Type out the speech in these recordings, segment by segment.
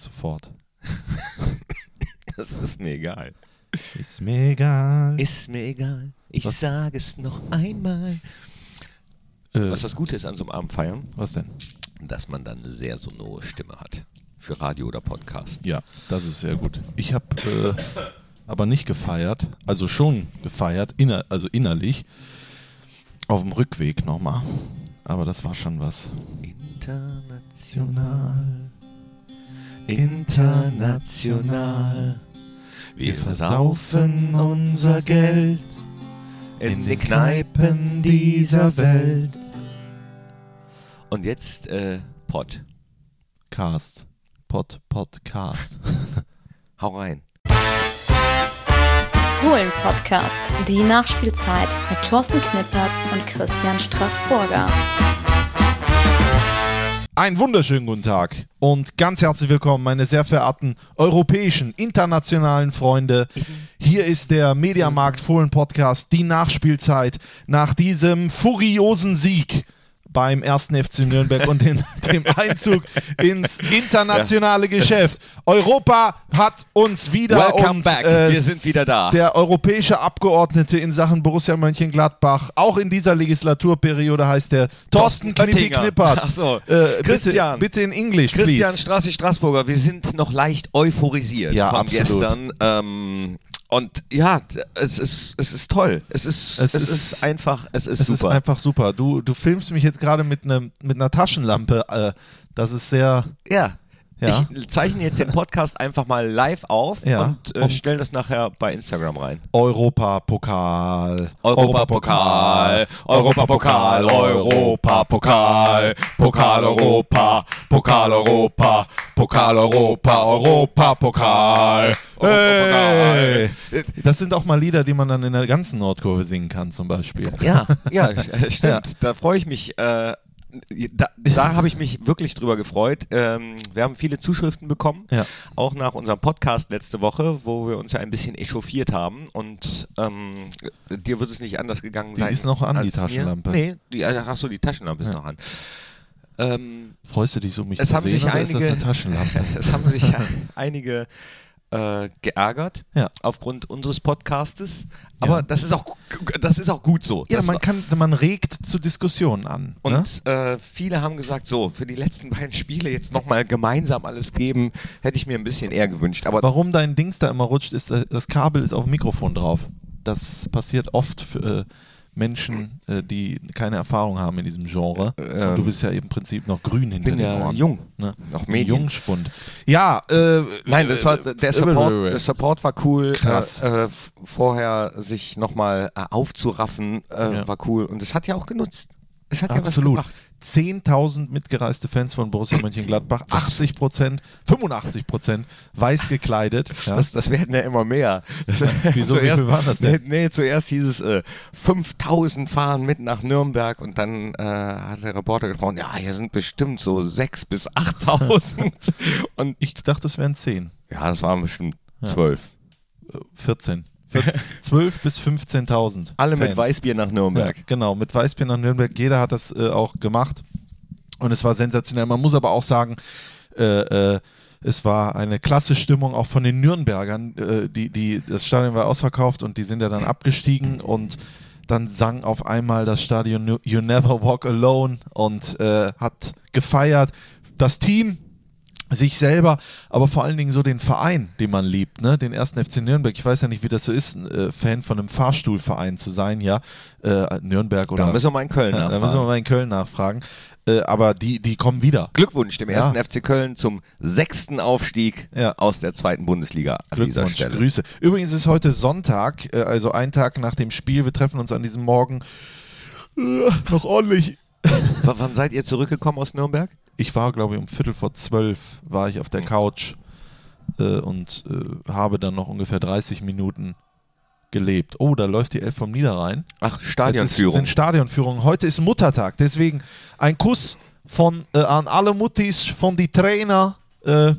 sofort. Das ist mir egal. Ist mir egal. Ist mir egal. Ich Was? sage es noch einmal. äh, Was das Gute ist an so einem Abend feiern, was denn? dass man dann eine sehr sonore Stimme hat. Für Radio oder Podcast. Ja, das ist sehr gut. Ich habe äh, aber nicht gefeiert, also schon gefeiert, inner, also innerlich, auf dem Rückweg nochmal. Aber das war schon was. International. International. Wir versaufen unser Geld in den Kneipen dieser Welt. Und jetzt äh, Pott. Cast. Pod, Podcast. Hau rein. Fohlen-Podcast, die Nachspielzeit mit Thorsten Knippertz und Christian Straßburger. Einen wunderschönen guten Tag und ganz herzlich willkommen, meine sehr verehrten europäischen, internationalen Freunde. Hier ist der Mediamarkt Fohlen Podcast, die Nachspielzeit nach diesem furiosen Sieg beim ersten FC Nürnberg und den, dem Einzug ins internationale Geschäft. Europa hat uns wieder Welcome und back. äh, Wir sind wieder da. der europäische Abgeordnete in Sachen Borussia Mönchengladbach, auch in dieser Legislaturperiode heißt der Thorsten Knippi. Knippert. So. Äh, Christian. Bitte, bitte in English, Christian please. Strassi Straßburger, wir sind noch leicht euphorisiert Ja, von absolut. gestern. Ähm, und ja, es ist, es ist toll. Es ist, Es es, ist- ist, einfach, es ist Es super. ist einfach super. Du, du filmst mich jetzt gerade mit, einem mit einer Taschenlampe. Äh, das ist sehr. ja. Ja. Ich zeichne jetzt den Podcast einfach mal live auf Ja. und, äh, Und- stelle das nachher bei Instagram rein. Europapokal. Europapokal, Europapokal, Europapokal, Pokal Europa, Pokal Europa, Pokal Europa, Europapokal. Hey. Das sind auch mal Lieder, die man dann in der ganzen Nordkurve singen kann, zum Beispiel. Ja, ja, stimmt. Ja. Da freue ich mich. Äh, da da habe ich mich wirklich drüber gefreut. Ähm, wir haben viele Zuschriften bekommen, Ja. auch nach unserem Podcast letzte Woche, wo wir uns ja ein bisschen echauffiert haben. Und ähm, dir wird es nicht anders gegangen Die sein. ist noch an, die als mir. Taschenlampe. Nee, die, ach so, die Taschenlampe ist Ja. noch an. Ähm, Freust du dich so, mich es zu haben sehen, sich einige, ist das eine Taschenlampe? es haben sich einige äh, geärgert Ja. aufgrund unseres Podcastes. Aber Ja. das ist auch das ist auch gut so. Ja, Das man kann, man regt zu Diskussionen an. ne? und äh, viele haben gesagt, so, für die letzten beiden Spiele jetzt nochmal gemeinsam alles geben, hätte ich mir ein bisschen eher gewünscht. Aber Warum dein Dings da immer rutscht, ist, äh, das Kabel ist auf dem Mikrofon drauf. Das passiert oft für äh, Menschen, äh, die keine Erfahrung haben in diesem Genre. Ähm, Und du bist ja im Prinzip noch grün hinter bin den ja Ohren. jung, Ne? noch Medien. Jungspund. Ja, äh, Nein, das war, der, Support, äh, der Support war cool. Krass. Äh, äh, f- vorher sich nochmal äh, aufzuraffen, äh, Ja. war cool. Und es hat ja auch genutzt. Es hat Absolut. ja was gebracht. 10.000 mitgereiste Fans von Borussia Mönchengladbach, 80 Prozent, 85 Prozent weiß gekleidet. Ja. Das, das werden ja immer mehr. Das, Wieso, wie viel waren das denn? Nee, nee, zuerst hieß es, äh, 5000 fahren mit nach Nürnberg und dann äh, hat der Reporter gesprochen, ja, hier sind bestimmt so 6 bis 8000. und Ich dachte, es wären 10, ja, das waren bestimmt Ja. 12. äh, 14. 14 12 bis 15.000. Alle mit Fans. Weißbier nach Nürnberg. Ja, genau, mit Weißbier nach Nürnberg. Jeder hat das äh, auch gemacht. Und es war sensationell. Man muss aber auch sagen, äh, äh, es war eine klasse Stimmung auch von den Nürnbergern. Äh, die, die, das Stadion war ausverkauft und die sind ja dann abgestiegen und dann sang auf einmal das Stadion "You- You Never Walk Alone und äh, hat gefeiert. Das Team, sich selber, aber vor allen Dingen so den Verein, den man liebt, ne? den ersten FC Nürnberg. Ich weiß ja nicht, wie das so ist, ein äh, Fan von einem Fahrstuhlverein zu sein, ja, äh, Nürnberg oder. Da müssen wir mal in Köln Ja, da müssen wir nachfragen. mal in Köln nachfragen. Äh, aber die, die kommen wieder. Glückwunsch dem Ja. ersten FC Köln zum sechsten Aufstieg Ja. aus der zweiten Bundesliga an dieser Glückwunsch, Stelle. Grüße. Übrigens ist heute Sonntag, äh, also ein Tag nach dem Spiel. Wir treffen uns an diesem Morgen äh, noch ordentlich. W wann seid ihr zurückgekommen aus Nürnberg? Ich war, glaube ich, um Viertel vor zwölf war ich auf der Couch äh, und äh, habe dann noch ungefähr 30 Minuten gelebt. Oh, da läuft die Elf vom Niederrhein. Ach, Jetzt ist, Stadionführung. sind Stadionführungen. Heute ist Muttertag, deswegen ein Kuss von, äh, an alle Muttis, von die Trainer, äh,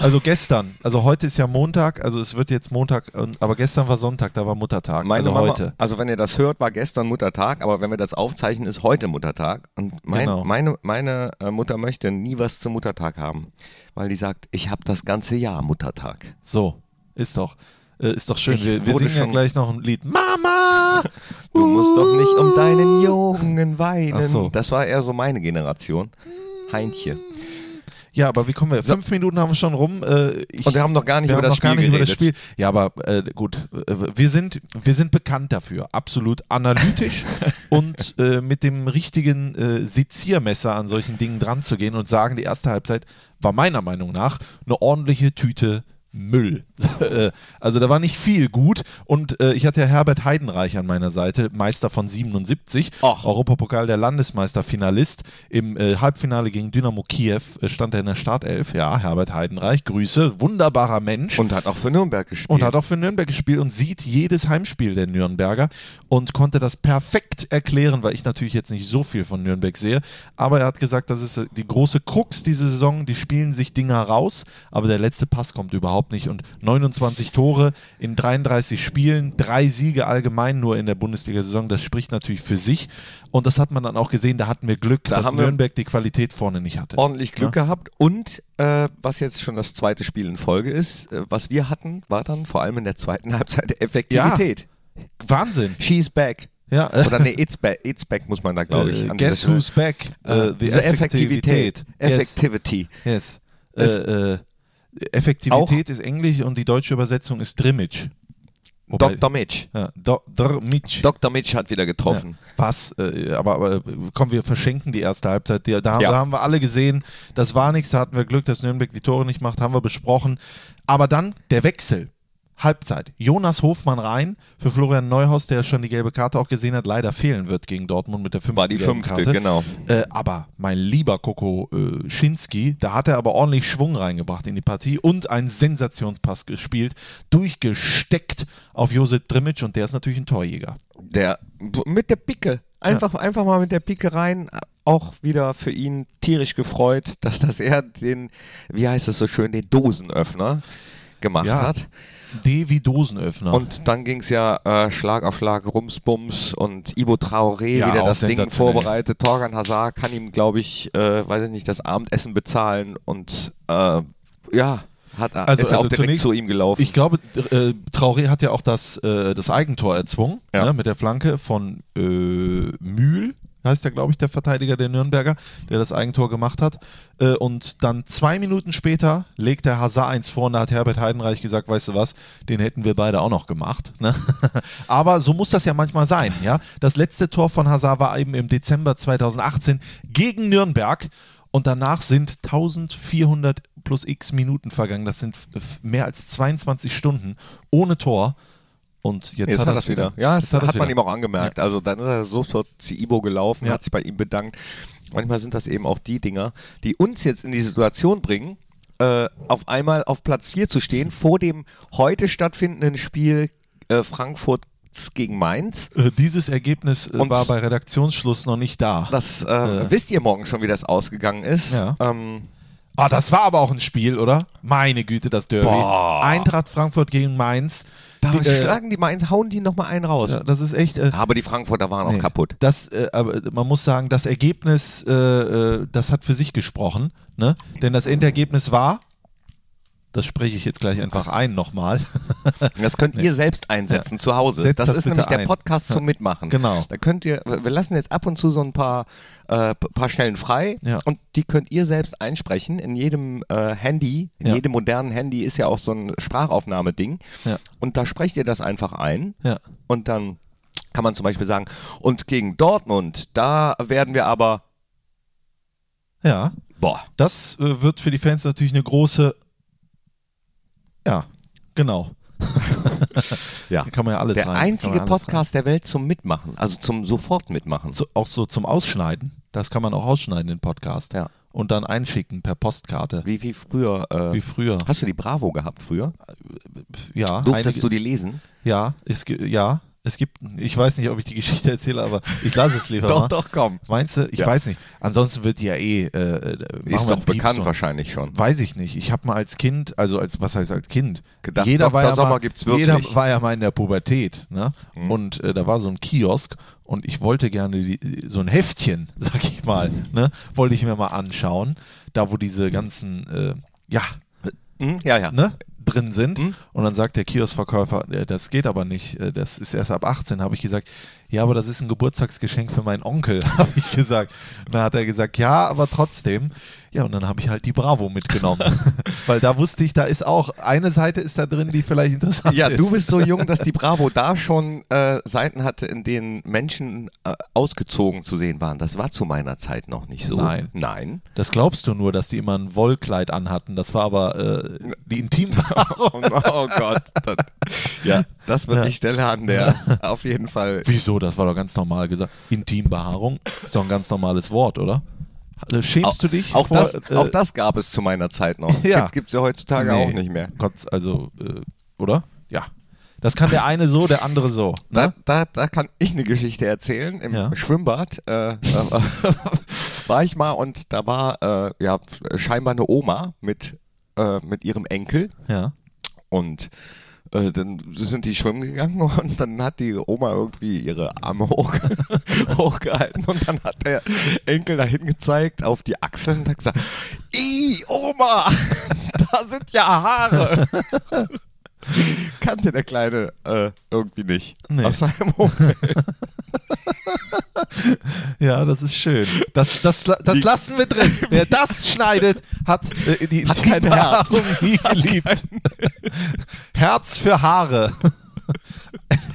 Also gestern, also heute ist ja Montag, also es wird jetzt Montag, aber gestern war Sonntag, da war Muttertag. Meine also Mama, heute. also wenn ihr das hört, war gestern Muttertag, aber wenn wir das aufzeichnen, ist heute Muttertag. Und mein, Genau. meine, meine äh, Mutter möchte nie was zum Muttertag haben, weil die sagt, ich habe das ganze Jahr Muttertag. So, ist doch. Äh, ist doch schön. Ich Wir, wir singen ja gleich noch ein Lied. Mama! Du musst doch nicht um deinen Jungen weinen. Ach so. Das war eher so meine Generation. Heintje. Ja, aber wie kommen wir? Fünf Minuten haben wir schon rum. Äh, ich, Und wir haben noch gar nicht über das noch gar Spiel nicht über das. Spiel. Ja, aber äh, gut, äh, wir sind, wir sind bekannt dafür, absolut analytisch und äh, mit dem richtigen äh, Seziermesser an solchen Dingen dran zu gehen und sagen, die erste Halbzeit war meiner Meinung nach eine ordentliche Tüte Müll. Äh, also da war nicht viel gut und äh, ich hatte ja Herbert Heidenreich an meiner Seite, Meister von 77, Ach. Europapokal der Landesmeister, Finalist. Im äh, Halbfinale gegen Dynamo Kiew äh, stand er in der Startelf. Ja, Herbert Heidenreich, Grüße, wunderbarer Mensch. Und hat auch für Nürnberg gespielt. Und hat auch für Nürnberg gespielt und sieht jedes Heimspiel der Nürnberger und konnte das perfekt erklären, weil ich natürlich jetzt nicht so viel von Nürnberg sehe. Aber er hat gesagt, das ist die große Krux diese Saison. Die spielen sich Dinger raus, aber der letzte Pass kommt überhaupt nicht. Und 29 Tore in 33 Spielen, drei Siege allgemein nur in der Bundesliga-Saison, das spricht natürlich für sich. Und das hat man dann auch gesehen, da hatten wir Glück, Da dass Nürnberg die Qualität vorne nicht hatte. ordentlich Glück gehabt. Und äh, was jetzt schon das zweite Spiel in Folge ist, äh, was wir hatten, war dann vor allem in der zweiten Halbzeit Effektivität. Wahnsinn. She's back. Ja. Oder nee, it's back, it's back muss man da, glaube ich. Äh, guess who's back? Stelle. Äh, Äh, diese Effektivität. Yes. Effectivity. Yes. Äh, Es- äh, Effektivität ist Englisch und die deutsche Übersetzung ist Drimmage. Wobei- Dr. Mitch. Ja, Do, Drmitsch. Dr. Mitch hat wieder getroffen. Was? Äh, aber, aber komm, wir verschenken die erste Halbzeit. Da, haben- Ja. da haben wir alle gesehen, das war nichts, da hatten wir Glück, dass Nürnberg die Tore nicht macht, haben wir besprochen. Aber dann der Wechsel. Halbzeit. Jonas Hofmann rein für Florian Neuhaus, der schon die gelbe Karte auch gesehen hat, leider fehlen wird gegen Dortmund mit der fünften War die fünfte, Karte. genau. Äh, aber mein lieber Koko äh, Schinski, da hat er aber ordentlich Schwung reingebracht in die Partie und einen Sensationspass gespielt, durchgesteckt auf Josip Drimic und der ist natürlich ein Torjäger. Der mit der Picke. Einfach, einfach mal mit der Picke rein. Auch wieder für ihn tierisch gefreut, dass das er den, wie heißt es so schön, den Dosenöffner gemacht Ja. hat. D wie Dosenöffner. Und dann ging es ja äh, Schlag auf Schlag, Rumsbums und Ivo Traoré Ja, wieder auch das Ding vorbereitet. Torgan Hazard kann ihm, glaube ich, äh, weiß ich nicht, das Abendessen bezahlen und äh, ja, hat er Also- ist er auch also direkt zunächst- zu ihm gelaufen. ich glaube, äh, Traoré hat ja auch das, äh, das Eigentor erzwungen, Ja. ne, mit der Flanke von äh, Mühl, heißt ja, glaube ich, der Verteidiger der Nürnberger, der das Eigentor gemacht hat. Äh, und dann zwei Minuten später legt der Hazard eins vor und da hat Herbert Heidenreich gesagt, weißt du was, den hätten wir beide auch noch gemacht. Ne? Aber so muss das ja manchmal sein. Ja? Das letzte Tor von Hazard war eben im Dezember 2018 gegen Nürnberg. Und danach sind 1400 plus x Minuten vergangen. Das sind mehr als 22 Stunden ohne Tor. Und jetzt, Jetzt hat hat er es wieder. wieder. Ja, das hat, er's man ihm auch angemerkt. Also dann ist er sofort zu Ibo gelaufen, Ja. hat sich bei ihm bedankt. Manchmal sind das eben auch die Dinger, die uns jetzt in die Situation bringen, äh, auf einmal auf Platz 4 zu stehen, vor dem heute stattfindenden Spiel äh, Frankfurt gegen Mainz. Äh, Dieses Ergebnis äh, war bei Redaktionsschluss noch nicht da. Das äh, wisst ihr morgen schon, wie das ausgegangen ist. Ja. Ähm, Ah, das war aber auch ein Spiel, oder? Meine Güte, das Derby. Boah. Eintracht Frankfurt gegen Mainz. Da Die, äh, schlagen die Mainz, hauen die nochmal einen raus. Ja, das ist echt. Äh, Aber die Frankfurter waren auch nee. kaputt. Das, äh, aber man muss sagen, das Ergebnis, äh, äh, das hat für sich gesprochen. Ne? Denn das Endergebnis war, das spreche ich jetzt gleich einfach ein nochmal. Das könnt ihr selbst einsetzen zu Hause. Setzt das, das ist nämlich der ein. Podcast zum Mitmachen. Genau. Da könnt ihr, wir lassen jetzt ab und zu so ein paar, äh, paar Stellen frei Ja. und die könnt ihr selbst einsprechen. In jedem äh, Handy, in Ja. jedem modernen Handy ist ja auch so ein Sprachaufnahmeding. Ja. Und da sprecht ihr das einfach ein ja. und dann kann man zum Beispiel sagen, und gegen Dortmund, da werden wir aber, ja, boah, das äh, wird für die Fans natürlich eine große. Ja, genau. Ja. Da kann man ja alles der rein. kann einzige Podcast der Welt zum Mitmachen, also zum sofort Mitmachen. Rein. So, auch so zum Ausschneiden. Das kann man auch ausschneiden, den Podcast. Ja. Und dann einschicken per Postkarte. Wie, wie früher. Äh, Wie früher. Hast du die Bravo gehabt früher? Ja, Durftest einige- du die lesen? Ja, ge- ja, es gibt, ich weiß nicht, ob ich die Geschichte erzähle, aber ich lasse es lieber Doch, mal. doch, komm. Meinst du? Ich Ja. weiß nicht. Ansonsten wird die ja eh. Äh, äh, Ist doch bekannt so. wahrscheinlich schon. Weiß ich nicht. Ich habe mal als Kind, also als was heißt als Kind? Gedacht, jeder Dr. war ja Sommer mal, Jeder war ja mal in der Pubertät, ne? Mhm. Und äh, da war so ein Kiosk und ich wollte gerne die, so ein Heftchen, sag ich mal, ne? Wollte ich mir mal anschauen, da wo diese ganzen, äh, ja, Hm? Ja, ja. ne? Drin sind. Mhm. Und dann sagt der Kioskverkäufer, äh, das geht aber nicht, äh, das ist erst ab 18. Habe ich gesagt, ja, aber das ist ein Geburtstagsgeschenk für meinen Onkel, habe ich gesagt. Und dann hat er gesagt, ja, aber trotzdem. Ja, und dann habe ich halt die Bravo mitgenommen. Weil da wusste ich, da ist auch, eine Seite ist da drin, die vielleicht interessant Ja, ist. du bist so jung, dass die Bravo da schon äh, Seiten hatte, in denen Menschen äh, ausgezogen zu sehen waren. Das war zu meiner Zeit noch nicht so. Nein. Nein. Das glaubst du nur, dass die immer ein Wollkleid anhatten. Das war aber äh, die Intimbehaarung. Oh, oh Gott. Das, ja, das wird Ja. die Stelle an der auf jeden Fall. Wieso? Das war doch ganz normal gesagt. Intimbehaarung ist doch ein ganz normales Wort, oder? Also Schämst du dich? Auch, vor, das, äh, auch das gab es zu meiner Zeit noch. Ja. Gibt es ja heutzutage Nee. auch nicht mehr. Gott, also, äh, oder? Ja. Das kann der eine so, der andere so. Da, Ne? da, da kann ich eine Geschichte erzählen. Im Ja. Schwimmbad äh, äh, war ich mal und da war äh, ja scheinbar eine Oma mit, äh, mit ihrem Enkel Ja. und äh, dann sind die schwimmen gegangen und dann hat die Oma irgendwie ihre Arme hoch, hochgehalten und dann hat der Enkel dahin gezeigt auf die Achseln und hat gesagt, Ih, Oma, da sind ja Haare. Kannte der Kleine äh, irgendwie nicht. Nee. Aus seinem Umfeld. Ja, das ist schön. Das, das, das lassen wir drin. Wer das schneidet, hat äh, die Hat kein Intimbehaarung nie geliebt. Herz für Haare.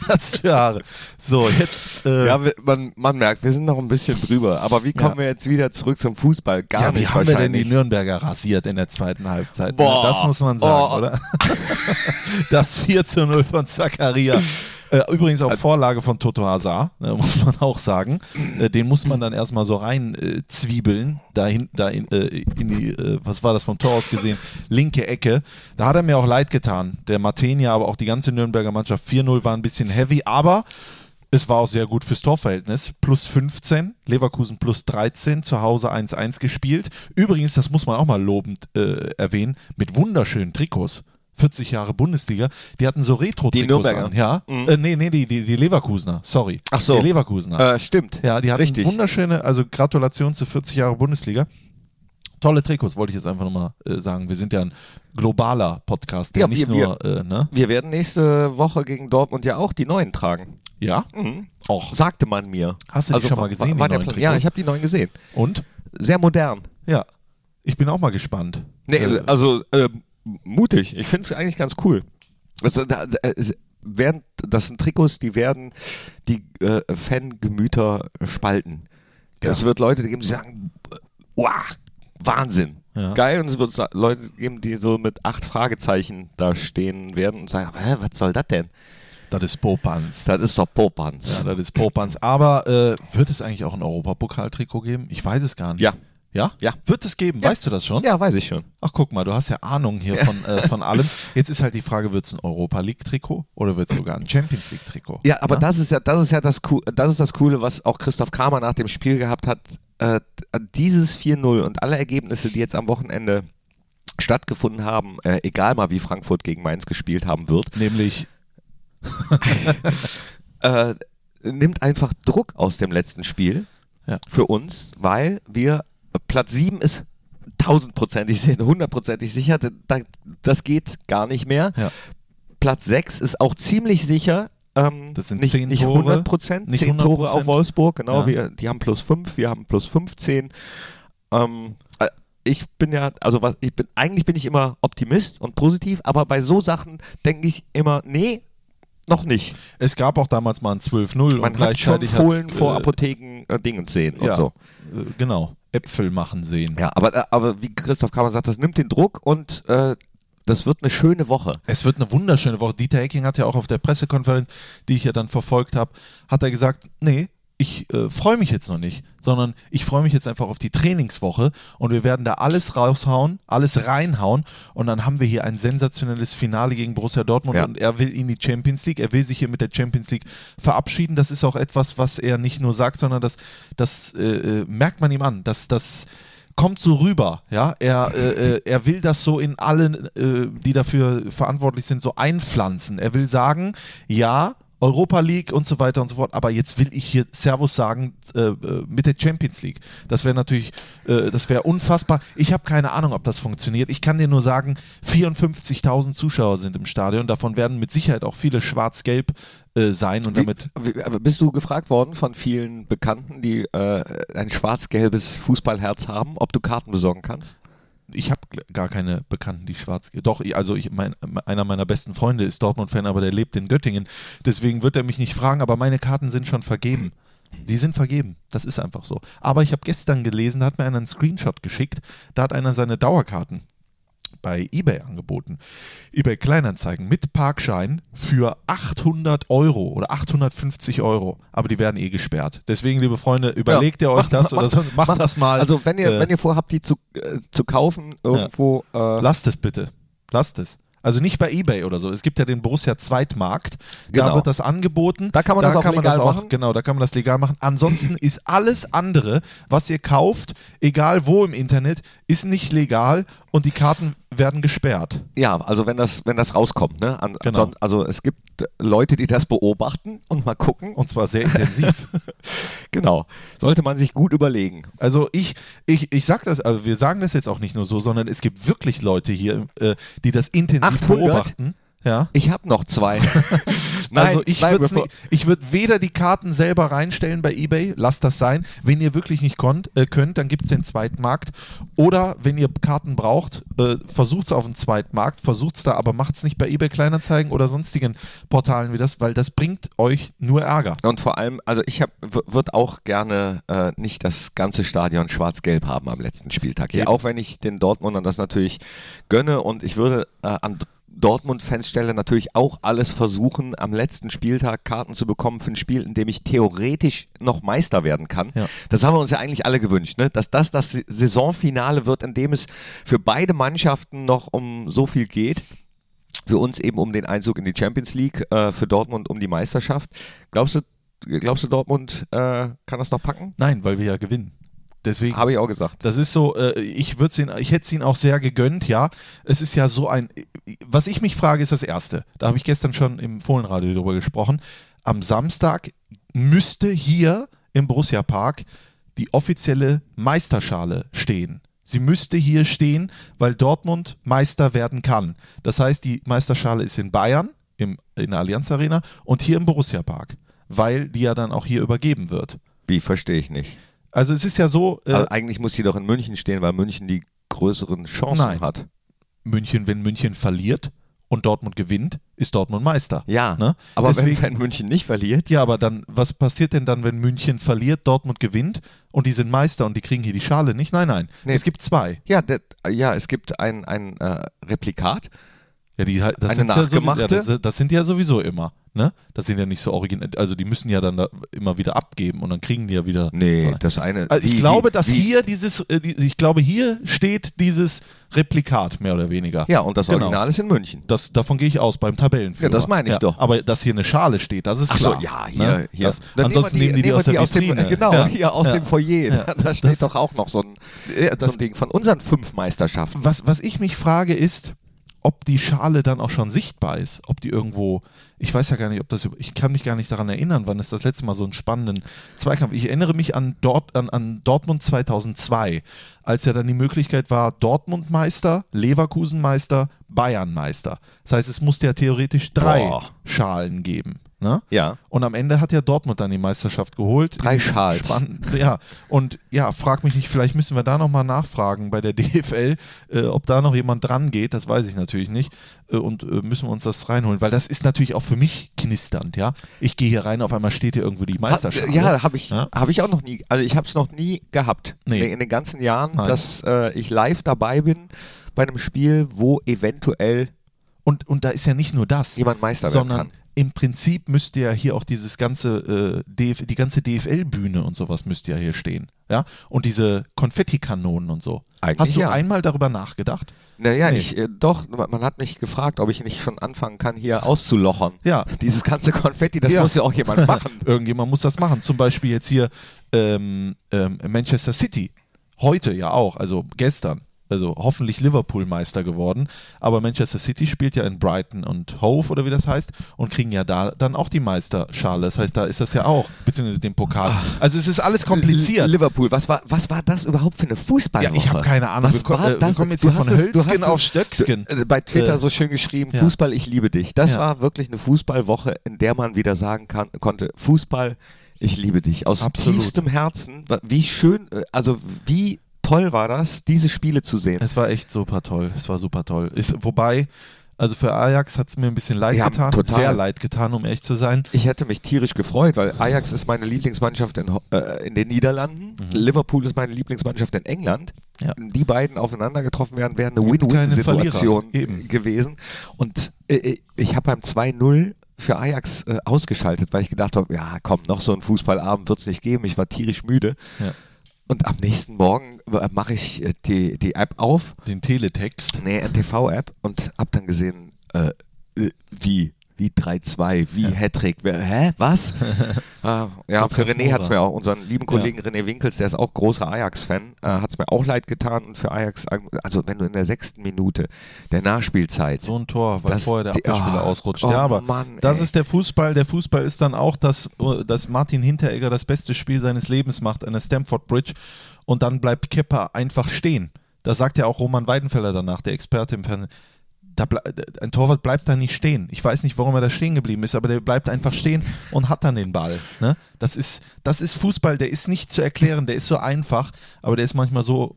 Herz für Haare. So, jetzt. Äh, Ja, man, man merkt, wir sind noch ein bisschen drüber. Aber wie kommen Ja. wir jetzt wieder zurück zum Fußball? Gar ja, wie nicht haben wir denn die. Nürnberger rasiert in der zweiten Halbzeit? Boah. Das muss man sagen, Oh. oder? das 4 zu 0 von Zakaria. Äh, übrigens auf Vorlage von Toto Hazard, äh, muss man auch sagen. Äh, den muss man dann erstmal so rein äh, zwiebeln, dahin, da in, äh, in die, äh, was war das vom Tor aus gesehen, linke Ecke. Da hat er mir auch leid getan. Der Matenia, aber auch die ganze Nürnberger Mannschaft 4-0 war ein bisschen heavy, aber es war auch sehr gut fürs Torverhältnis. Plus 15, Leverkusen plus 13, zu Hause 1-1 gespielt. Übrigens, das muss man auch mal lobend äh, erwähnen, mit wunderschönen Trikots. 40 Jahre Bundesliga, die hatten so Retro-Trikots an. Ja, Mhm. äh, nee, nee, die, die, die Leverkusener, sorry. Ach so. Die Leverkusener. Äh, stimmt. ja, die hatten Richtig. wunderschöne, also Gratulation zu 40 Jahre Bundesliga. Tolle Trikots, wollte ich jetzt einfach nochmal äh, sagen. Wir sind ja ein globaler Podcast, der Ja, nicht wir- nur, äh, ne? Wir werden nächste Woche gegen Dortmund ja auch die neuen tragen. Ja? Mhm. Och. Sagte man mir. Hast du die schon mal war- gesehen, War die der neuen ja, ich habe die neuen gesehen. Und? Sehr modern. Ja. Ich bin auch mal gespannt. Nee, Äh, also äh, mutig. Ich finde es eigentlich ganz cool. Also, da, da, es werden, das sind Trikots, die werden die äh, Fangemüter spalten. Ja. Es wird Leute geben, die sagen, wow, Wahnsinn. Ja. Geil. Und es wird Leute geben, die so mit acht Fragezeichen da stehen werden und sagen, hä, was soll das denn? Das ist Popanz. Das ist doch Popanz. Ja, das ist Popanz. Aber äh, wird es eigentlich auch ein Europapokaltrikot geben? Ich weiß es gar nicht. Ja. Ja? Ja. Wird es geben? Ja. Weißt du das schon? Ja, weiß ich schon. Ach, guck mal, du hast ja Ahnung hier von, äh, von allem. Jetzt ist halt die Frage, wird es ein Europa League-Trikot oder wird es sogar ein Champions League-Trikot? Ja, aber das ist ja, das ist ja das, das ist das Coole, was auch Christoph Kramer nach dem Spiel gehabt hat. Äh, dieses 4-0 und alle Ergebnisse, die jetzt am Wochenende stattgefunden haben, äh, egal mal wie Frankfurt gegen Mainz gespielt haben wird, Nämlich, äh, nimmt einfach Druck aus dem letzten Spiel Ja. für uns, weil wir Platz 7 ist tausendprozentig, hundertprozentig sicher, da, das geht gar nicht mehr. ja, Platz 6 ist auch ziemlich sicher. Ähm, Das sind nicht, zehn nicht Tore, 100 Prozent, nicht 10 Tore 100%. auf Wolfsburg, genau. Ja. Wir, die haben plus 5, wir haben plus 15. Ähm, äh, ich bin ja, also was, ich bin, eigentlich bin ich immer Optimist und positiv, aber bei so Sachen denke ich immer, nee, noch nicht. es gab auch damals mal ein 12-0 und Man hat schon gleichzeitig Fohlen hat, vor äh, Apotheken äh, Dingen sehen und ja, so. äh, genau, Äpfel machen sehen. Ja, aber, äh, aber wie Christoph Kammer sagt, das nimmt den Druck und äh, das wird eine schöne Woche. Es wird eine wunderschöne Woche. Dieter Hecking hat ja auch auf der Pressekonferenz, die ich ja dann verfolgt habe, hat er gesagt, nee, ich äh, freue mich jetzt noch nicht, sondern ich freue mich jetzt einfach auf die Trainingswoche und wir werden da alles raushauen, alles reinhauen und dann haben wir hier ein sensationelles Finale gegen Borussia Dortmund Ja. und er will in die Champions League, er will sich hier mit der Champions League verabschieden. Das ist auch etwas, was er nicht nur sagt, sondern das, das äh, äh, merkt man ihm an, dass das kommt so rüber, ja. Er, äh, äh, er will das so in allen, äh, die dafür verantwortlich sind, so einpflanzen. Er will sagen, ja, Europa League und so weiter und so fort, aber jetzt will ich hier Servus sagen äh, äh, mit der Champions League. Das wäre natürlich, äh, das wäre unfassbar. Ich habe keine Ahnung, ob das funktioniert. Ich kann dir nur sagen, 54.000 Zuschauer sind im Stadion. Davon werden mit Sicherheit auch viele schwarz-gelb äh, sein und damit Wie, bist du gefragt worden von vielen Bekannten, die äh, ein schwarz-gelbes Fußballherz haben, ob du Karten besorgen kannst? Ich habe gar keine Bekannten, die schwarz. Doch, ich- also ich, mein, einer meiner besten Freunde ist Dortmund-Fan, aber der lebt in Göttingen. Deswegen wird er mich nicht fragen, aber meine Karten sind schon vergeben. Die sind vergeben. Das ist einfach so. Aber ich habe gestern gelesen, da hat mir einer einen Screenshot geschickt. Da hat einer seine Dauerkarten bei eBay angeboten. eBay Kleinanzeigen mit Parkschein für 800 Euro oder 850 Euro. Aber die werden eh gesperrt. Deswegen, liebe Freunde, überlegt ihr euch Macht- das oder macht- so, macht, das mal. Also wenn ihr, äh, wenn ihr vorhabt, die zu, äh, zu kaufen, irgendwo, äh, Lasst es bitte. Lasst es. Also nicht bei eBay oder so. Es gibt ja den Borussia Zweitmarkt. Da Genau. wird das angeboten. Da kann man das auch legal auch, machen. Genau, da kann man das legal machen. Ansonsten ist alles andere, was ihr kauft, egal wo im Internet, ist nicht legal und die Karten werden gesperrt. ja, also wenn das, wenn das rauskommt, ne? An, Genau. anson- also es gibt äh, Leute, die das beobachten und mal gucken. Und zwar sehr intensiv. genau. Sollte man sich gut überlegen. Also ich, ich, ich sag das, also wir sagen das jetzt auch nicht nur so, sondern es gibt wirklich Leute hier, äh, die das intensiv 800? beobachten. Ja. Ich habe noch zwei. also ich nein, würde nicht, ich würde weder die Karten selber reinstellen bei eBay, lasst das sein. Wenn ihr wirklich nicht konnt, äh, könnt, dann gibt es den Zweitmarkt. Oder wenn ihr Karten braucht, äh, versucht es auf dem Zweitmarkt, versucht es da, aber macht es nicht bei eBay Kleinanzeigen oder sonstigen Portalen wie das, weil das bringt euch nur Ärger. Und vor allem, also ich würde auch gerne äh, nicht das ganze Stadion schwarz-gelb haben am letzten Spieltag. Hier, Eben. auch wenn ich den Dortmundern das natürlich gönne und ich würde äh, an Dortmund-Fans Stelle natürlich auch alles versuchen, am letzten Spieltag Karten zu bekommen für ein Spiel, in dem ich theoretisch noch Meister werden kann. Ja. Das haben wir uns ja eigentlich alle gewünscht, ne? dass das das Saisonfinale wird, in dem es für beide Mannschaften noch um so viel geht. Für uns eben um den Einzug in die Champions League, äh, für Dortmund um die Meisterschaft. Glaubst du, glaubst du Dortmund äh, kann das noch packen? Nein, weil wir ja gewinnen. Deswegen. Habe ich auch gesagt. Das ist so, äh, ich würde ihn, ich hätte es ihn auch sehr gegönnt, ja. Es ist ja so ein, was ich mich frage, ist das Erste. Da habe ich gestern schon im Fohlenradio drüber gesprochen. Am Samstag müsste hier im Borussia Park die offizielle Meisterschale stehen. Sie müsste hier stehen, weil Dortmund Meister werden kann. Das heißt, die Meisterschale ist in Bayern, im, in der Allianz Arena und hier im Borussia Park, weil die ja dann auch hier übergeben wird. Wie verstehe ich nicht. Also es ist ja so, äh, eigentlich muss sie doch in München stehen, weil München die größeren Chancen Nein. hat. München, wenn München verliert und Dortmund gewinnt, ist Dortmund Meister. Ja, Ne? aber Deswegen- wenn, wenn München nicht verliert, Ja, aber dann, was passiert denn dann, wenn München verliert, Dortmund gewinnt und die sind Meister und die kriegen hier die Schale nicht? Nein, nein. Nee. Es gibt zwei. ja, der, ja es gibt ein, ein äh, Replikat. Ja, die, halt- das, Eine sind ja sowieso, ja, nachgemachte? das, das sind ja sowieso immer. Ne? Das sind ja nicht so originell. Also die müssen ja dann da immer wieder abgeben und dann kriegen die ja wieder. Nee, so. das eine. Also ich wie- glaube, dass wie- hier dieses, äh, die, ich glaube, hier steht dieses Replikat mehr oder weniger. Ja, und das Genau. Original ist in München. Das, davon gehe ich aus beim Tabellenführer. Ja, das meine ich doch. Aber dass hier eine Schale steht, das ist Ach so, klar. ja, hier, ne? hier. Das, ansonsten nehmen die die nehmen aus der Vitrine. Dem, genau, Ja, hier aus ja. dem Foyer. Ja. Da steht Das- doch auch noch so ein, Ja, so ein Ding von unseren fünf Meisterschaften. was, was ich mich frage ist, ob die Schale dann auch schon sichtbar ist, ob die irgendwo, ich weiß ja gar nicht, ob das, ich kann mich gar nicht daran erinnern, wann es das letzte Mal so einen spannenden Zweikampf, ich erinnere mich an, Dort, an, an Dortmund 2002, als ja dann die Möglichkeit war, Dortmund Meister, Leverkusen Meister, Bayern Meister. Das heißt, es musste ja theoretisch drei Boah. Schalen geben. Ne? Ja. Und am Ende hat ja Dortmund dann die Meisterschaft geholt. Drei Schals. Spannend, ja. Und ja, frag mich nicht, vielleicht müssen wir da nochmal nachfragen bei der DFL, äh, ob da noch jemand dran geht, das weiß ich natürlich nicht. Äh, und äh, müssen wir uns das reinholen, weil das ist natürlich auch für mich knisternd, ja. Ich gehe hier rein, auf einmal steht hier irgendwo die Meisterschaft. Ja, habe ich, Ja? hab ich auch noch nie. Also ich habe es noch nie gehabt. Nee. In den ganzen Jahren, Nein. dass äh, ich live dabei bin bei einem Spiel, wo eventuell Und, und da ist ja nicht nur das, jemand Meister werden sondern kann. Im Prinzip müsste ja hier auch dieses ganze, äh, DF die ganze DFL-Bühne und sowas müsste ja hier stehen. Ja? Und diese Konfettikanonen und so. Eigentlich Hast du ja. einmal darüber nachgedacht? Naja, Nee. ich, äh, doch, man hat mich gefragt, ob ich nicht schon anfangen kann, hier auszulochern. Ja. Dieses ganze Konfetti, das Ja. muss ja auch jemand machen. Irgendjemand muss das machen. Zum Beispiel jetzt hier ähm, ähm, Manchester City. Heute ja auch, also gestern. Also hoffentlich Liverpool Meister geworden. Aber Manchester City spielt ja in Brighton und Hove oder wie das heißt und kriegen ja da dann auch die Meisterschale. Das heißt, da ist das ja auch, beziehungsweise den Pokal. Also es ist alles kompliziert. Liverpool, was war, was war das überhaupt für eine Fußballwoche? Ja, ich habe keine Ahnung. Was wir, war äh, wir das? kommen jetzt Du hier von es- Hölzgen auf Stöcksken. Äh, Bei Twitter Äh, so schön geschrieben, ja. Fußball, ich liebe dich. Das Ja. war wirklich eine Fußballwoche, in der man wieder sagen kann, konnte, Fußball, ich liebe dich. Aus Absolut. tiefstem Herzen. Wie schön, äh, also wie toll war das, diese Spiele zu sehen. Es war echt super toll. Es war super toll. Ich, wobei, also für Ajax hat es mir ein bisschen leid Ja, getan. total. Sehr leid getan, um ehrlich zu sein. Ich hätte mich tierisch gefreut, weil Ajax ist meine Lieblingsmannschaft in, äh, in den Niederlanden. Liverpool ist meine Lieblingsmannschaft in England. Mhm. Ja. Die beiden aufeinander getroffen wären, wäre eine Win-Win-Situation gewesen. Und äh, ich habe beim 2-0 für Ajax äh, ausgeschaltet, weil ich gedacht habe, ja komm, noch so ein Fußballabend wird es nicht geben. Ich war tierisch müde. Ja. Und am nächsten Morgen äh, mache ich äh, die, die App auf Den Teletext. Nee, NTV-App und hab dann gesehen, äh, äh, wie, wie 3-2, wie Hattrick, wer- hä, was? ah, ja, für Lukas René hat es mir auch, unseren lieben Kollegen René Winkels, der ist auch großer Ajax-Fan, äh, hat es mir auch leid getan und für Ajax, also wenn du in der sechsten Minute der Nachspielzeit, So ein Tor, weil vorher der Abwehrspieler oh, ausrutscht. oh ja, aber Mann, das ist der Fußball. Der Fußball ist dann auch, dass, dass Martin Hinteregger das beste Spiel seines Lebens macht an der Stamford Bridge und dann bleibt Kepper einfach stehen. Da sagt ja auch Roman Weidenfeller danach, der Experte im Fernsehen. Da ein Torwart bleibt da nicht stehen. Ich weiß nicht, warum er da stehen geblieben ist, aber der bleibt einfach stehen und hat dann den Ball. Ne? Das, ist, das ist Fußball, der ist nicht zu erklären, der ist so einfach, aber der ist manchmal so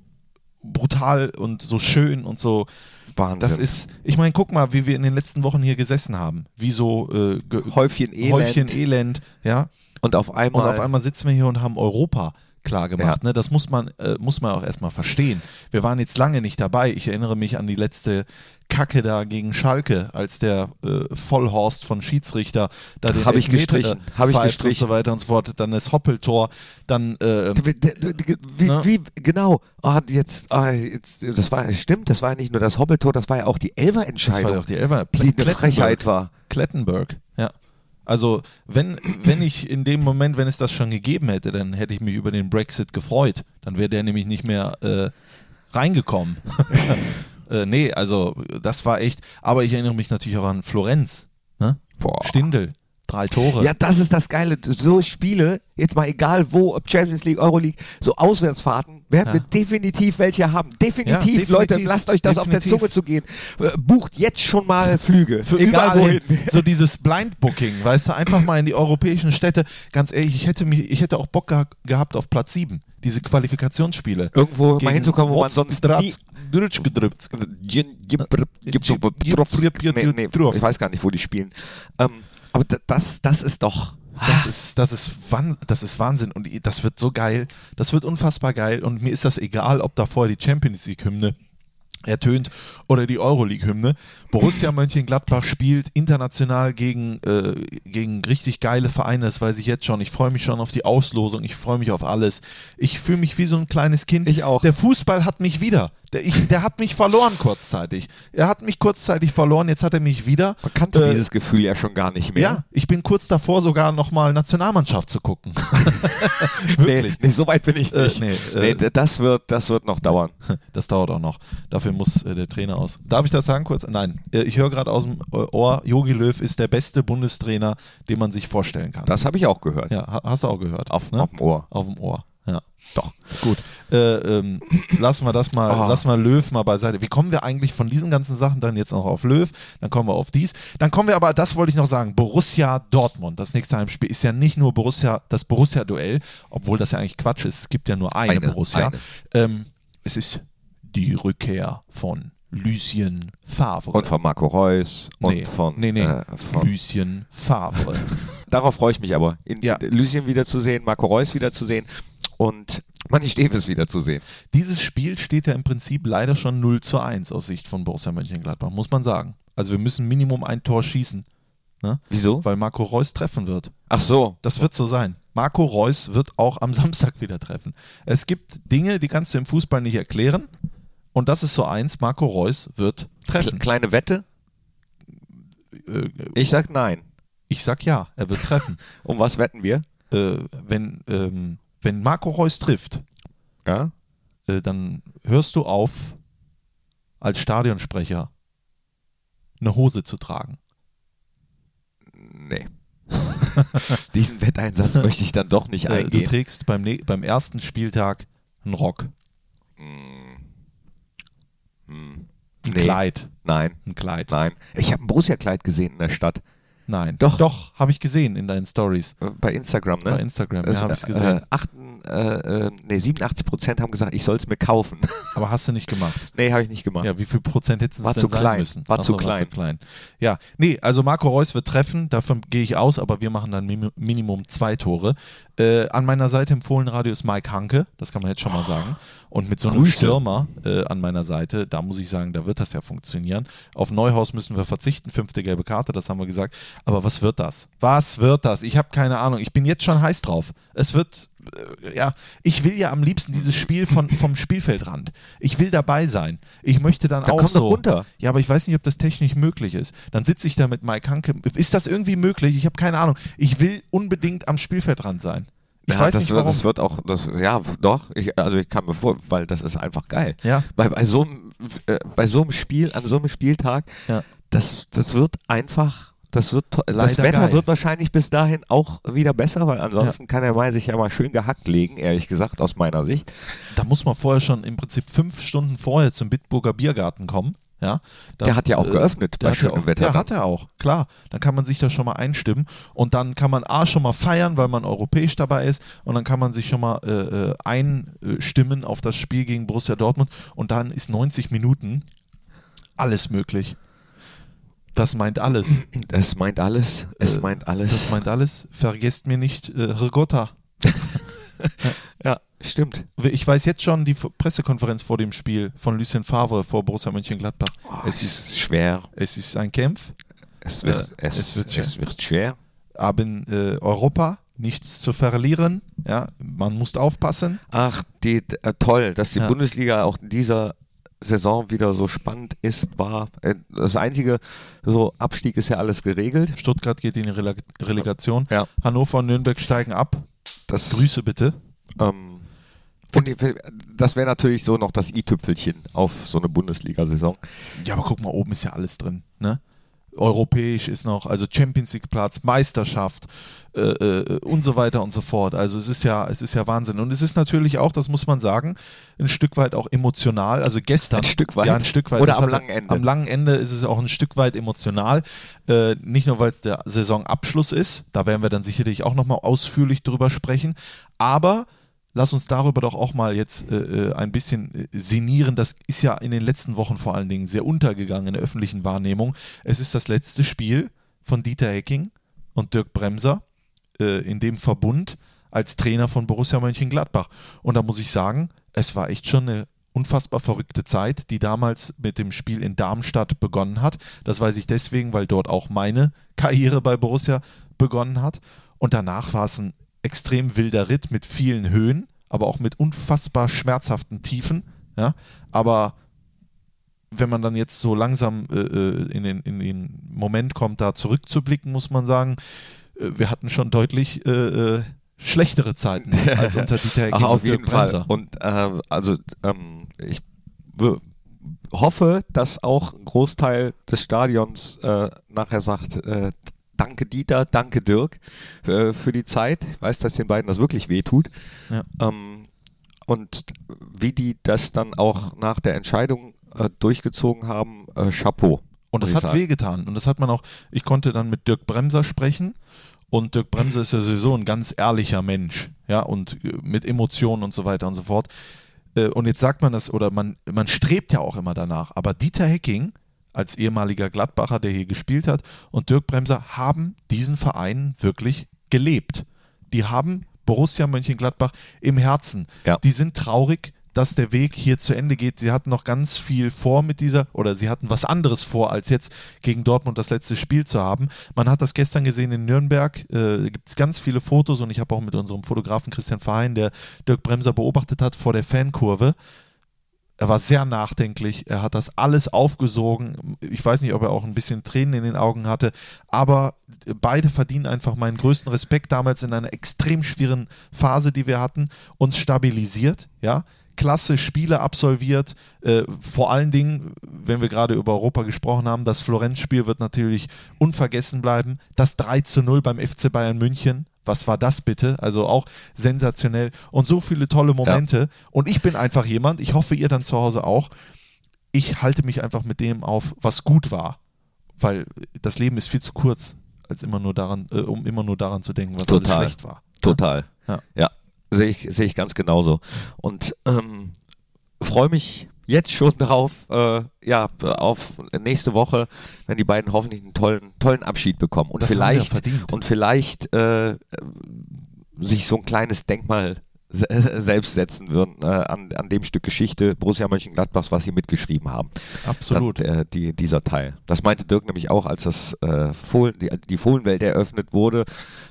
brutal und so schön und so. Wahnsinn. Das ist, ich meine, guck mal, wie wir in den letzten Wochen hier gesessen haben. Wie so äh, Häufchen Elend Häufchen Elend, ja. und auf Und einmal, auf einmal sitzen wir hier und haben Europa klar gemacht. Ja. Ne? Das muss man, äh, muss man auch erstmal verstehen. Wir waren jetzt lange nicht dabei. Ich erinnere mich an die letzte Kacke da gegen Schalke, als der äh, Vollhorst von Schiedsrichter da den Hab ich gestrichen, äh, hab ich gestrichen. und so weiter und so fort. Dann das Hoppeltor, dann äh, wie, Ne? wie genau, ah, jetzt, ah, jetzt, das war, stimmt, das war ja nicht nur das Hoppeltor, das war ja auch die das war Elfer-Entscheidung, doch die Elfer. die eine Klettenberg. Frechheit war. Klettenberg, ja. Also, wenn, wenn ich in dem Moment, wenn es das schon gegeben hätte, dann hätte ich mich über den Brexit gefreut. Dann wäre der nämlich nicht mehr äh, reingekommen. äh, nee, also, das war echt. Aber ich erinnere mich natürlich auch an Florenz. Ne? Boah. Stindel, drei Tore. Ja, das ist das Geile. So Spiele, jetzt mal egal wo, ob Champions League, Euroleague, so Auswärtsfahrten, werden Ja. wir definitiv welche haben. Definitiv, Ja, definitiv. Leute, lasst euch das auf der Definitiv. Zunge zu gehen. Äh, Bucht jetzt schon mal Flüge. Für egal wohin. hin. So dieses Blind Booking, weißt du, einfach mal in die europäischen Städte. Ganz ehrlich, ich hätte, mich, ich hätte auch Bock geha gehabt auf Platz 7. Diese Qualifikationsspiele. Irgendwo mal hinzukommen, wo man sonst nie... Drutsch gedrückt. Ich weiß gar nicht, wo die spielen. Ähm, aber da- das, das ist doch... Das ist, das, ist, das ist Wahnsinn und das wird so geil. Das wird unfassbar geil und mir ist das egal, ob da vorher die Champions League-Hymne ertönt oder die Euroleague-Hymne. Borussia Mönchengladbach spielt international gegen, äh, gegen richtig geile Vereine, das weiß ich jetzt schon. Ich freue mich schon auf die Auslosung, ich freue mich auf alles. Ich fühle mich wie so ein kleines Kind. Ich auch. Der Fußball hat mich wieder. Der, ich, der hat mich verloren kurzzeitig. Er hat mich kurzzeitig verloren, jetzt hat er mich wieder. Man kannte Äh, dieses Gefühl ja schon gar nicht mehr. ja, ich bin kurz davor, sogar nochmal Nationalmannschaft zu gucken. Nee, Wirklich. nee, so weit bin ich Äh, nicht. nee, nee, äh, das, wird, das wird noch dauern. Das dauert auch noch. Dafür muss äh, der Trainer aus. Darf ich das sagen kurz? Nein. Äh, ich höre gerade aus dem äh, Ohr, Jogi Löw ist der beste Bundestrainer, den man sich vorstellen kann. Das habe ich auch gehört. ja, ha- hast du auch gehört. Auf, ne? auf dem Ohr. Auf dem Ohr. Ja. Doch. Gut. Äh, ähm, lassen wir das mal, Oh. lassen wir Löw mal beiseite. Wie kommen wir eigentlich von diesen ganzen Sachen dann jetzt noch auf Löw? Dann kommen wir auf dies. Dann kommen wir aber, das wollte ich noch sagen, Borussia Dortmund. Das nächste Heimspiel ist ja nicht nur Borussia, das Borussia-Duell, obwohl das ja eigentlich Quatsch ist. Es gibt ja nur eine, Eine, Borussia. eine. Ähm, es ist die Rückkehr von Lucien Favre. Und von Marco Reus und nee, von, nee, nee. Äh, von Lucien Favre. Darauf freue ich mich aber. In, Ja. Lucien wiederzusehen, Marco Reus wiederzusehen und Manni Steves wiederzusehen. Dieses Spiel steht ja im Prinzip leider schon 0 zu 1 aus Sicht von Borussia Mönchengladbach, muss man sagen. Also wir müssen Minimum ein Tor schießen. Ne? Wieso? Weil Marco Reus treffen wird. Ach so. Das wird so sein. Marco Reus wird auch am Samstag wieder treffen. Es gibt Dinge, die kannst du im Fußball nicht erklären. Und das ist so eins, Marco Reus wird treffen. Kleine Wette? Äh, Ich sag nein. Ich sag ja, er wird treffen. Um was wetten wir? äh, wenn, ähm, wenn Marco Reus trifft, Ja? äh, dann hörst du auf, als Stadionsprecher eine Hose zu tragen. Nee. Diesen Wetteinsatz möchte ich dann doch nicht Äh, du eingehen. trägst beim, ne beim ersten Spieltag einen Rock, ein Nee. Kleid, Nein, ein Kleid. nein. Ich habe ein Borussia-Kleid gesehen in der Stadt. Nein. Doch. Doch, habe ich gesehen in deinen Stories. Äh, Bei Instagram, ne? Bei Instagram, ja, Also, habe ich gesehen. Äh, achten, äh, äh, nee, 87 Prozent haben gesagt, ich soll es mir kaufen. Aber hast du nicht gemacht. nee, habe ich nicht gemacht. Ja, wie viel Prozent hätten es War denn zu sein klein. müssen? War Ach zu klein. klein. Ja, nee, also Marco Reus wird treffen, davon gehe ich aus, aber wir machen dann Minimum zwei Tore. Äh, an meiner Seite im Fohlenradio ist Mike Hanke, das kann man jetzt schon mal sagen. Und mit so einem Grüße. Stürmer äh, an meiner Seite, da muss ich sagen, da wird das ja funktionieren. Auf Neuhaus müssen wir verzichten, fünfte gelbe Karte, das haben wir gesagt. Aber was wird das? Was wird das? Ich habe keine Ahnung. Ich bin jetzt schon heiß drauf. Es wird, ja, ich will ja am liebsten dieses Spiel von, vom Spielfeldrand. Ich will dabei sein. Ich möchte dann, Dann auch komm doch so. runter. Ja, aber ich weiß nicht, ob das technisch möglich ist. Dann sitze ich da mit Mike Hanke. Ist das irgendwie möglich? Ich habe keine Ahnung. Ich will unbedingt am Spielfeldrand sein. Ich ja, weiß das nicht warum. Das wird auch, das, ja, doch. Ich, also ich kann mir vor, weil das ist einfach geil. Ja. Bei, bei, so, einem, äh, bei so einem Spiel, an so einem Spieltag, Ja. das, das wird einfach, das wird das Wetter geil. wird wahrscheinlich bis dahin auch wieder besser, weil ansonsten kann der Mai sich ja mal schön gehackt legen, ehrlich gesagt, aus meiner Sicht. Da muss man vorher schon im Prinzip fünf Stunden vorher zum Bitburger Biergarten kommen. Ja, da, Der hat ja auch geöffnet der bei ja schönem auch, Wetter Ja, dann. hat er auch, klar. Dann kann man sich da schon mal einstimmen und dann kann man A schon mal feiern, weil man europäisch dabei ist und dann kann man sich schon mal äh, äh, einstimmen auf das Spiel gegen Borussia Dortmund und dann ist 90 Minuten alles möglich. Das meint alles. Es meint alles, es Äh, meint alles. Das meint alles. Vergesst mir nicht äh, Rigotta. ja, stimmt. Ich weiß jetzt schon die Pressekonferenz vor dem Spiel von Lucien Favre vor Borussia Mönchengladbach. es, ist, schwer. es ist ein Kampf, Es wird, Äh, es, es wird schwer. es wird schwer. aber in äh, Europa nichts zu verlieren. Ja, man muss aufpassen. Ach, die, äh, toll, dass die Ja. Bundesliga auch in dieser Saison wieder so spannend ist, war. Äh, das einzige, so Abstieg ist ja alles geregelt. Stuttgart geht in die Releg Relegation. Ja. Hannover und Nürnberg steigen ab. Das, Grüße bitte. Ähm, und das wäre natürlich so noch das i-Tüpfelchen auf so eine Bundesliga-Saison. Ja, aber guck mal, oben ist ja alles drin. Ne? Europäisch ist noch, also Champions League Platz, Meisterschaft äh, äh, und so weiter und so fort. Also es ist ja, es ist ja Wahnsinn. Und es ist natürlich auch, das muss man sagen, ein Stück weit auch emotional. Also gestern. Ein Stück weit? Ja, ein Stück weit. Oder Das am hat- langen Ende? Am langen Ende ist es auch ein Stück weit emotional. Äh, nicht nur, weil es der Saisonabschluss ist, da werden wir dann sicherlich auch nochmal ausführlich drüber sprechen, aber lass uns darüber doch auch mal jetzt äh, äh, ein bisschen äh, sinnieren. Das ist ja in den letzten Wochen vor allen Dingen sehr untergegangen in der öffentlichen Wahrnehmung. Es ist das letzte Spiel von Dieter Hecking und Dirk Bremser äh, in dem Verbund als Trainer von Borussia Mönchengladbach. Und da muss ich sagen, es war echt schon eine unfassbar verrückte Zeit, die damals mit dem Spiel in Darmstadt begonnen hat. Das weiß ich deswegen, weil dort auch meine Karriere bei Borussia begonnen hat. Und danach war es ein extrem wilder Ritt mit vielen Höhen, aber auch mit unfassbar schmerzhaften Tiefen. Ja? Aber wenn man dann jetzt so langsam äh, äh, in, den, in den Moment kommt, da zurückzublicken, muss man sagen, äh, wir hatten schon deutlich äh, äh, schlechtere Zeiten als unter Dieter Hecking auf jeden Fall. Und äh, also ähm, ich hoffe, dass auch ein Großteil des Stadions nachher sagt, äh, danke Dieter, danke Dirk äh, für die Zeit. Ich weiß, dass den beiden das wirklich wehtut. Ja. Ähm, und wie die das dann auch nach der Entscheidung äh, durchgezogen haben, äh, Chapeau. Und das hat wehgetan. Und das hat man auch, ich konnte dann mit Dirk Bremser sprechen. Und Dirk Bremser ist ja sowieso ein ganz ehrlicher Mensch, ja, und äh, mit Emotionen und so weiter und so fort. Äh, Und jetzt sagt man das, oder man, man strebt ja auch immer danach. Aber Dieter Hecking, als ehemaliger Gladbacher, der hier gespielt hat, und Dirk Bremser haben diesen Verein wirklich gelebt. Die haben Borussia Mönchengladbach im Herzen. Ja. Die sind traurig, dass der Weg hier zu Ende geht. Sie hatten noch ganz viel vor mit dieser, oder sie hatten was anderes vor, als jetzt gegen Dortmund das letzte Spiel zu haben. Man hat das gestern gesehen in Nürnberg. Äh, gibt es ganz viele Fotos und ich habe auch mit unserem Fotografen Christian Verheyen, der Dirk Bremser beobachtet hat, vor der Fankurve. Er war sehr nachdenklich, er hat das alles aufgesogen. Ich weiß nicht, ob er auch ein bisschen Tränen in den Augen hatte, aber beide verdienen einfach meinen größten Respekt damals in einer extrem schwierigen Phase, die wir hatten, uns stabilisiert, ja. Klasse Spiele absolviert. Äh, vor allen Dingen, wenn wir gerade über Europa gesprochen haben, das Florenz-Spiel wird natürlich unvergessen bleiben. Das 3 zu 0 beim FC Bayern München, was war das bitte? Also auch sensationell und so viele tolle Momente. Ja. Und ich bin einfach jemand, ich hoffe ihr dann zu Hause auch, ich halte mich einfach mit dem auf, was gut war. Weil das Leben ist viel zu kurz, als immer nur daran, äh, um immer nur daran zu denken, was Total. alles schlecht war. Total. Ja, ja. sehe ich, seh ich ganz genauso. Und ähm, freue mich jetzt schon drauf, äh, ja, auf nächste Woche, wenn die beiden hoffentlich einen tollen, tollen Abschied bekommen und das vielleicht und vielleicht äh, sich so ein kleines Denkmal selbst setzen würden äh, an, an dem Stück Geschichte Borussia Mönchengladbachs, was sie mitgeschrieben haben. Absolut. Dann, äh, die, dieser Teil. Das meinte Dirk nämlich auch, als das äh, Fohlen, die, die Fohlenwelt eröffnet wurde,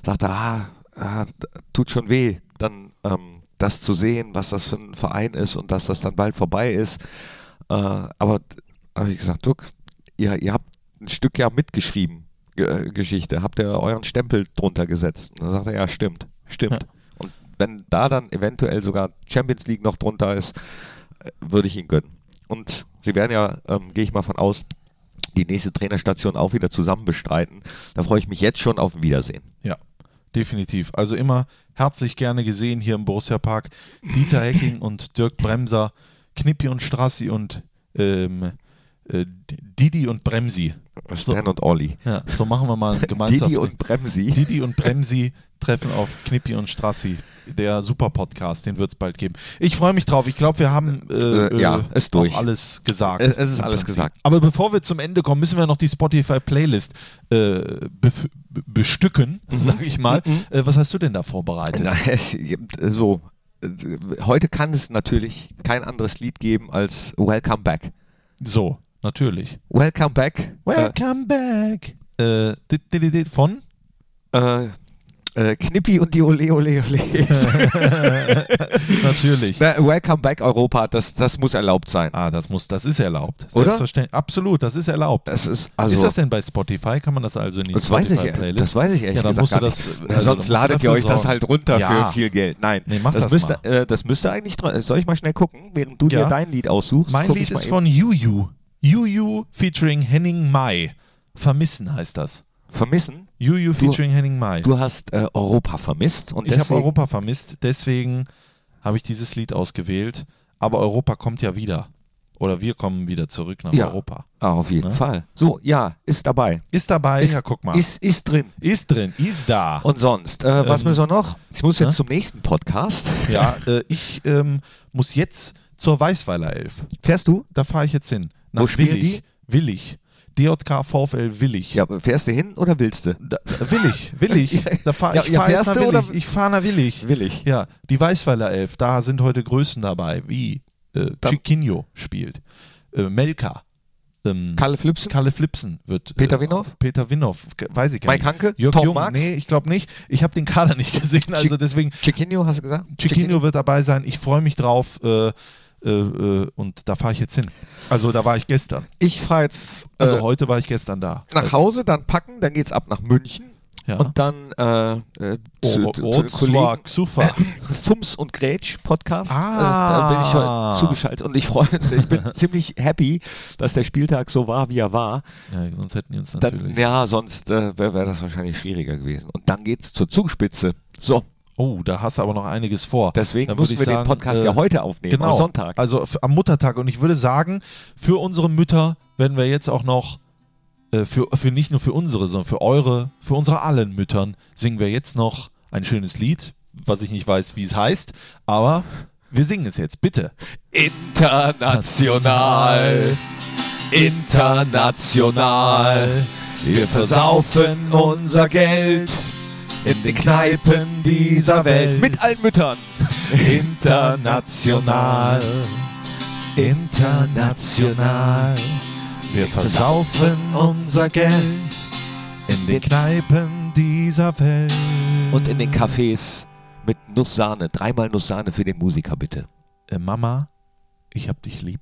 sagte, ah, ah tut schon weh, dann ähm, das zu sehen, was das für ein Verein ist und dass das dann bald vorbei ist. Äh, aber habe ich gesagt, Duck, ihr, ihr habt ein Stück ja mitgeschrieben, G äh, Geschichte, habt ihr euren Stempel drunter gesetzt? Und dann sagt er, ja, stimmt, stimmt. Ja. Und wenn da dann eventuell sogar Champions League noch drunter ist, äh, würde ich ihn gönnen. Und sie werden ja, ähm, gehe ich mal von aus, die nächste Trainerstation auch wieder zusammen bestreiten. Da freue ich mich jetzt schon auf ein Wiedersehen. Ja, definitiv. Also immer herzlich gerne gesehen hier im Borussia Park. Dieter Hecking und Dirk Bremser, Knippi und Strassi und ähm, äh, Didi und Bremsi. Stan so, und Olli. Ja, so machen wir mal gemeinsam. Didi und Bremsi. Didi und Bremsi treffen auf Knippi und Strassi. Der super Podcast, den wird es bald geben. Ich freue mich drauf. Ich glaube, wir haben äh, äh, ja, ist durch. alles gesagt. Es, es ist alles Prinzip. gesagt. Aber bevor wir zum Ende kommen, müssen wir noch die Spotify-Playlist äh, bestücken, mhm. sage ich mal. Mhm. Äh, was hast du denn da vorbereitet? so, heute kann es natürlich kein anderes Lied geben als Welcome Back. So, natürlich. Welcome Back. Welcome äh, Back. Äh, von? Äh, äh, Knippi und die Ole Ole Ole. Natürlich. Welcome back Europa, das, das muss erlaubt sein. Ah, das muss, das ist erlaubt. Oder? Selbstverständlich. Absolut, das ist erlaubt. Das ist, also ist das denn bei Spotify? Kann man das also nicht? Das weiß ich, Playlist? das weiß ich ehrlich ja, dann musst du das, also Sonst ladet ihr euch das halt runter ja. für viel Geld. Nein, nee, mach das, das müsste, mal. Äh, das müsste eigentlich, soll ich mal schnell gucken, während du ja. dir dein Lied aussuchst? Mein Lied ist von Juju. Juju featuring Henning Mai. Vermissen heißt das. Vermissen? Juju featuring Henning Mai. Du hast äh, Europa vermisst und ich habe Europa vermisst, deswegen habe ich dieses Lied ausgewählt. Aber Europa kommt ja wieder. Oder wir kommen wieder zurück nach ja. Europa. Ah, auf jeden ne? Fall. So, ja, ist dabei. Ist dabei, ist, ja, guck mal. Ist, ist drin. Ist drin, ist da. Und sonst, äh, ähm, was müssen wir noch? Ich muss jetzt ne? zum nächsten Podcast. Ja, äh, ich ähm, muss jetzt zur Weißweiler Elf. Fährst du? Da fahre ich jetzt hin. Nach Wo spielen Willig. die? Willig. DJK VfL Willig. Ja, fährst du hin oder willst du? Da, willig, willig. Da fahr, ja, ich ja, fährst Willig. Ich fahre nach Willig. Willig. Ja, die Weißweiler Elf, da sind heute Größen dabei, wie äh, Chiquinho spielt, äh, Melka, ähm, Kalle Flipsen? Kalle Flipsen wird. Peter äh, Winhoff? Peter Winhoff, weiß ich gar Mike nicht. Hanke? Jörg Tom Jung? Marx? Nee, ich glaube nicht. Ich habe den Kader nicht gesehen, also deswegen. Chiquinho hast du gesagt? Chiquinho wird dabei sein. Ich freue mich drauf. Äh, und da fahre ich jetzt hin. Also da war ich gestern. Ich fahre jetzt. Also äh, heute war ich gestern da. Nach Hause, dann packen, dann geht's ab nach München. Ja. Und dann äh, äh, zu, zu, zu Kollegen, Xufa. Fums und Grätsch Podcast. Ah. Äh, da bin ich heute zugeschaltet und ich freue ich bin ziemlich happy, dass der Spieltag so war, wie er war. Ja, sonst hätten die uns natürlich. Dann, ja, sonst äh, wäre wär das wahrscheinlich schwieriger gewesen. Und dann geht's zur Zugspitze. So, Oh, da hast du aber noch einiges vor. Deswegen müssen wir sagen, den Podcast äh, ja heute aufnehmen, genau, am Sonntag. Also am Muttertag. Und ich würde sagen, für unsere Mütter werden wir jetzt auch noch, äh, für, für nicht nur für unsere, sondern für eure, für unsere allen Müttern, singen wir jetzt noch ein schönes Lied, was ich nicht weiß, wie es heißt, aber wir singen es jetzt, bitte. International, international, wir versaufen unser Geld in den Kneipen dieser Welt. Mit allen Müttern. International, international. Wir versaufen unser Geld in den Kneipen dieser Welt. Und in den Cafés mit Nusssahne. Dreimal Nusssahne für den Musiker, bitte. Äh, Mama, ich hab dich lieb.